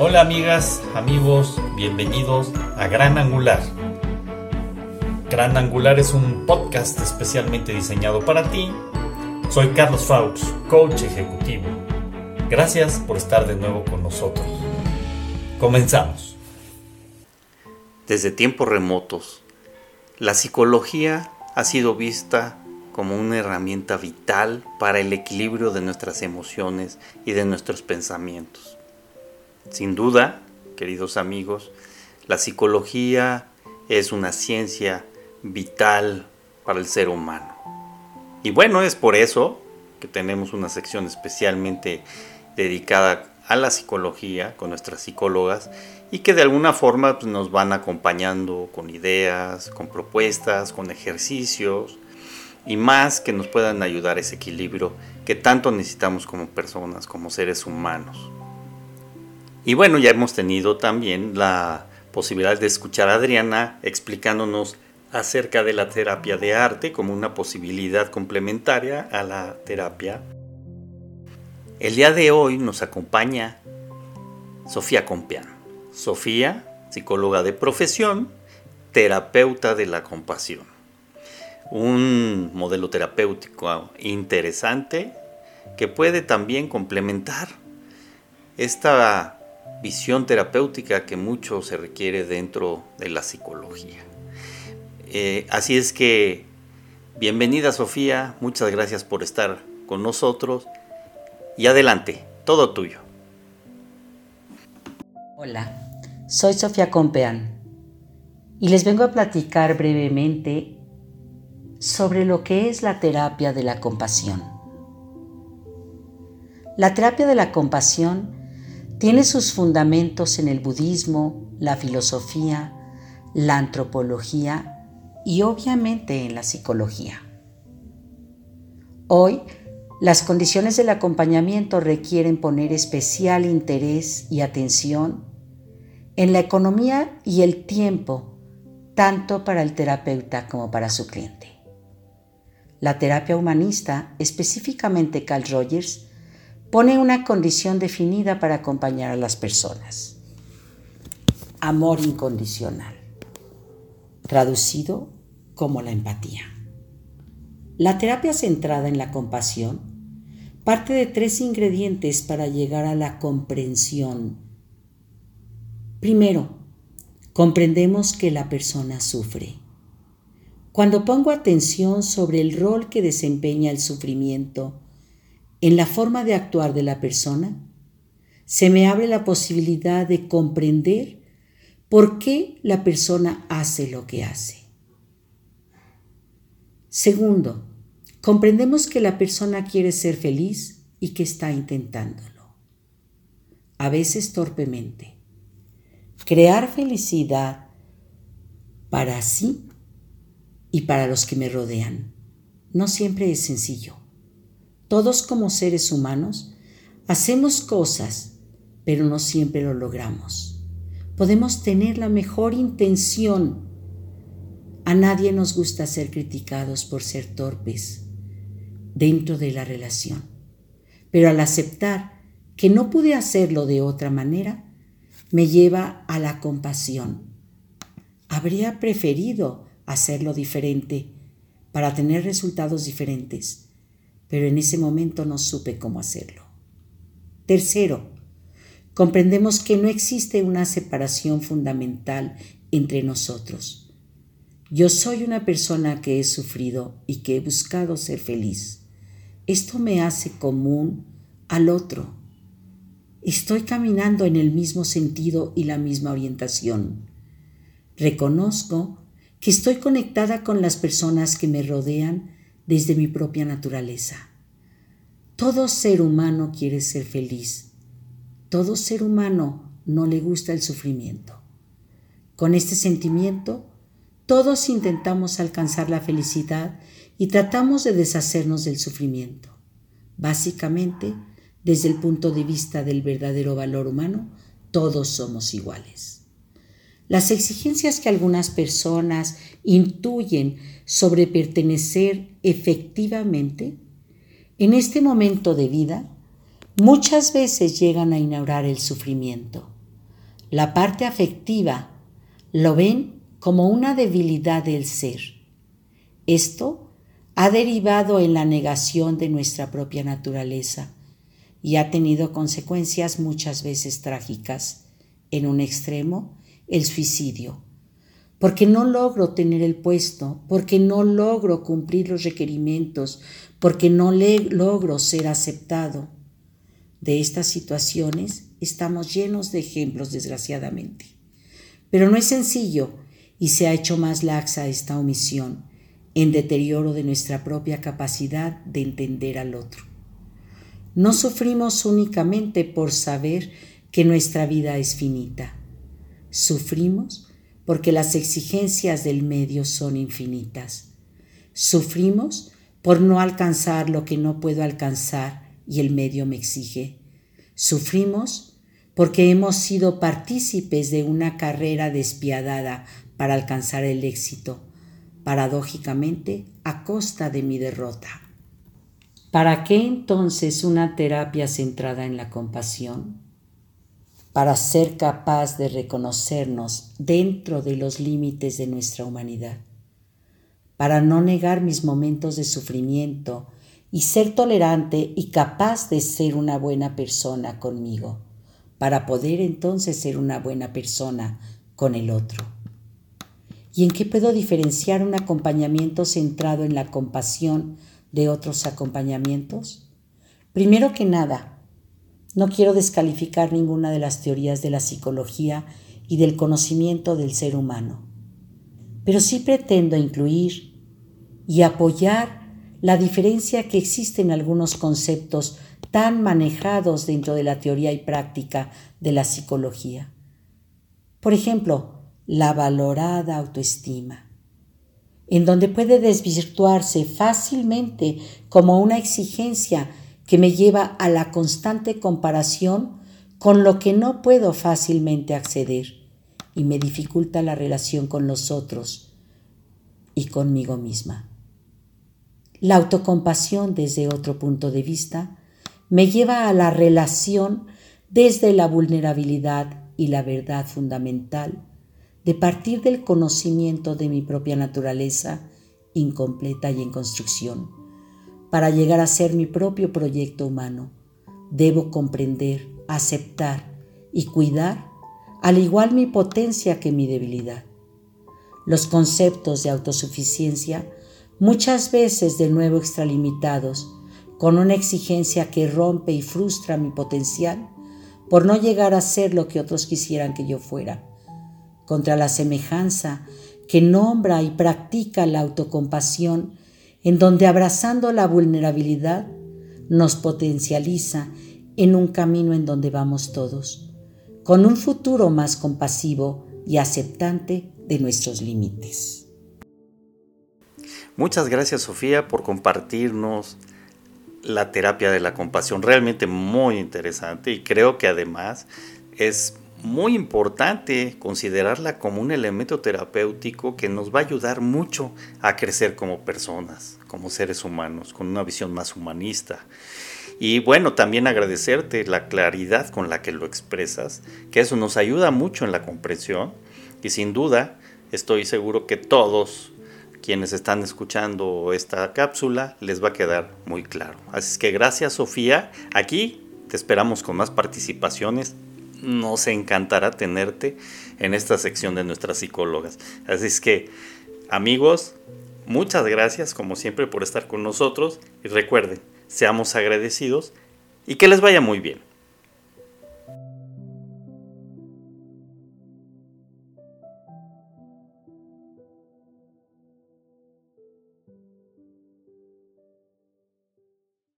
Hola amigas, amigos, bienvenidos a Gran Angular. Gran Angular es un podcast especialmente diseñado para ti. Soy Carlos Faux, coach ejecutivo. Gracias por estar de nuevo con nosotros. Comenzamos. Desde tiempos remotos, la psicología ha sido vista como una herramienta vital para el equilibrio de nuestras emociones y de nuestros pensamientos. Sin duda, queridos amigos, la psicología es una ciencia vital para el ser humano. Y bueno, es por eso que tenemos una sección especialmente dedicada a la psicología con nuestras psicólogas y que de alguna forma pues, nos van acompañando con ideas, con propuestas, con ejercicios y más que nos puedan ayudar a ese equilibrio que tanto necesitamos como personas, como seres humanos. Y bueno, ya hemos tenido también la posibilidad de escuchar a Adriana explicándonos acerca de la terapia de arte como una posibilidad complementaria a la terapia. El día de hoy nos acompaña Sofía Compián. Sofía, psicóloga de profesión, terapeuta de la compasión. Un modelo terapéutico interesante que puede también complementar esta visión terapéutica que mucho se requiere dentro de la psicología. Eh, así es que, bienvenida Sofía, muchas gracias por estar con nosotros y adelante, todo tuyo. Hola, soy Sofía Compeán y les vengo a platicar brevemente sobre lo que es la terapia de la compasión. La terapia de la compasión tiene sus fundamentos en el budismo, la filosofía, la antropología y obviamente en la psicología. Hoy, las condiciones del acompañamiento requieren poner especial interés y atención en la economía y el tiempo, tanto para el terapeuta como para su cliente. La terapia humanista, específicamente Carl Rogers, pone una condición definida para acompañar a las personas. Amor incondicional, traducido como la empatía. La terapia centrada en la compasión parte de tres ingredientes para llegar a la comprensión. Primero, comprendemos que la persona sufre. Cuando pongo atención sobre el rol que desempeña el sufrimiento, en la forma de actuar de la persona, se me abre la posibilidad de comprender por qué la persona hace lo que hace. Segundo, comprendemos que la persona quiere ser feliz y que está intentándolo, a veces torpemente. Crear felicidad para sí y para los que me rodean no siempre es sencillo. Todos como seres humanos hacemos cosas, pero no siempre lo logramos. Podemos tener la mejor intención. A nadie nos gusta ser criticados por ser torpes dentro de la relación. Pero al aceptar que no pude hacerlo de otra manera, me lleva a la compasión. Habría preferido hacerlo diferente para tener resultados diferentes pero en ese momento no supe cómo hacerlo. Tercero, comprendemos que no existe una separación fundamental entre nosotros. Yo soy una persona que he sufrido y que he buscado ser feliz. Esto me hace común al otro. Estoy caminando en el mismo sentido y la misma orientación. Reconozco que estoy conectada con las personas que me rodean desde mi propia naturaleza. Todo ser humano quiere ser feliz. Todo ser humano no le gusta el sufrimiento. Con este sentimiento, todos intentamos alcanzar la felicidad y tratamos de deshacernos del sufrimiento. Básicamente, desde el punto de vista del verdadero valor humano, todos somos iguales. Las exigencias que algunas personas intuyen sobre pertenecer efectivamente en este momento de vida muchas veces llegan a inaugurar el sufrimiento. la parte afectiva, lo ven como una debilidad del ser. Esto ha derivado en la negación de nuestra propia naturaleza y ha tenido consecuencias muchas veces trágicas. En un extremo, el suicidio. Porque no logro tener el puesto, porque no logro cumplir los requerimientos, porque no logro ser aceptado. De estas situaciones estamos llenos de ejemplos, desgraciadamente. Pero no es sencillo y se ha hecho más laxa esta omisión en deterioro de nuestra propia capacidad de entender al otro. No sufrimos únicamente por saber que nuestra vida es finita. Sufrimos porque las exigencias del medio son infinitas. Sufrimos por no alcanzar lo que no puedo alcanzar y el medio me exige. Sufrimos porque hemos sido partícipes de una carrera despiadada para alcanzar el éxito, paradójicamente a costa de mi derrota. ¿Para qué entonces una terapia centrada en la compasión? Para ser capaz de reconocernos dentro de los límites de nuestra humanidad, para no negar mis momentos de sufrimiento y ser tolerante y capaz de ser una buena persona conmigo, para poder entonces ser una buena persona con el otro. ¿Y en qué puedo diferenciar un acompañamiento centrado en la compasión de otros acompañamientos? Primero que nada, no quiero descalificar ninguna de las teorías de la psicología y del conocimiento del ser humano, pero sí pretendo incluir y apoyar la diferencia que existe en algunos conceptos tan manejados dentro de la teoría y práctica de la psicología. Por ejemplo, la valorada autoestima, en donde puede desvirtuarse fácilmente como una exigencia que me lleva a la constante comparación con lo que no puedo fácilmente acceder y me dificulta la relación con los otros y conmigo misma. La autocompasión desde otro punto de vista me lleva a la relación desde la vulnerabilidad y la verdad fundamental de partir del conocimiento de mi propia naturaleza incompleta y en construcción. Para llegar a ser mi propio proyecto humano, debo comprender, aceptar y cuidar al igual mi potencia que mi debilidad. Los conceptos de autosuficiencia, muchas veces de nuevo extralimitados, con una exigencia que rompe y frustra mi potencial por no llegar a ser lo que otros quisieran que yo fuera contra la semejanza que nombra y practica la autocompasión, en donde abrazando la vulnerabilidad nos potencializa en un camino en donde vamos todos, con un futuro más compasivo y aceptante de nuestros límites. Muchas gracias Sofía por compartirnos la terapia de la compasión, realmente muy interesante y creo que además es muy importante considerarla como un elemento terapéutico que nos va a ayudar mucho a crecer como personas, como seres humanos, con una visión más humanista. Y bueno, también agradecerte la claridad con la que lo expresas, que eso nos ayuda mucho en la comprensión y sin duda estoy seguro que todos quienes están escuchando esta cápsula les va a quedar muy claro. Así es que gracias Sofía, aquí te esperamos con más participaciones nos encantará tenerte en esta sección de nuestras psicólogas. Así es que, amigos, muchas gracias como siempre por estar con nosotros y recuerden, seamos agradecidos y que les vaya muy bien.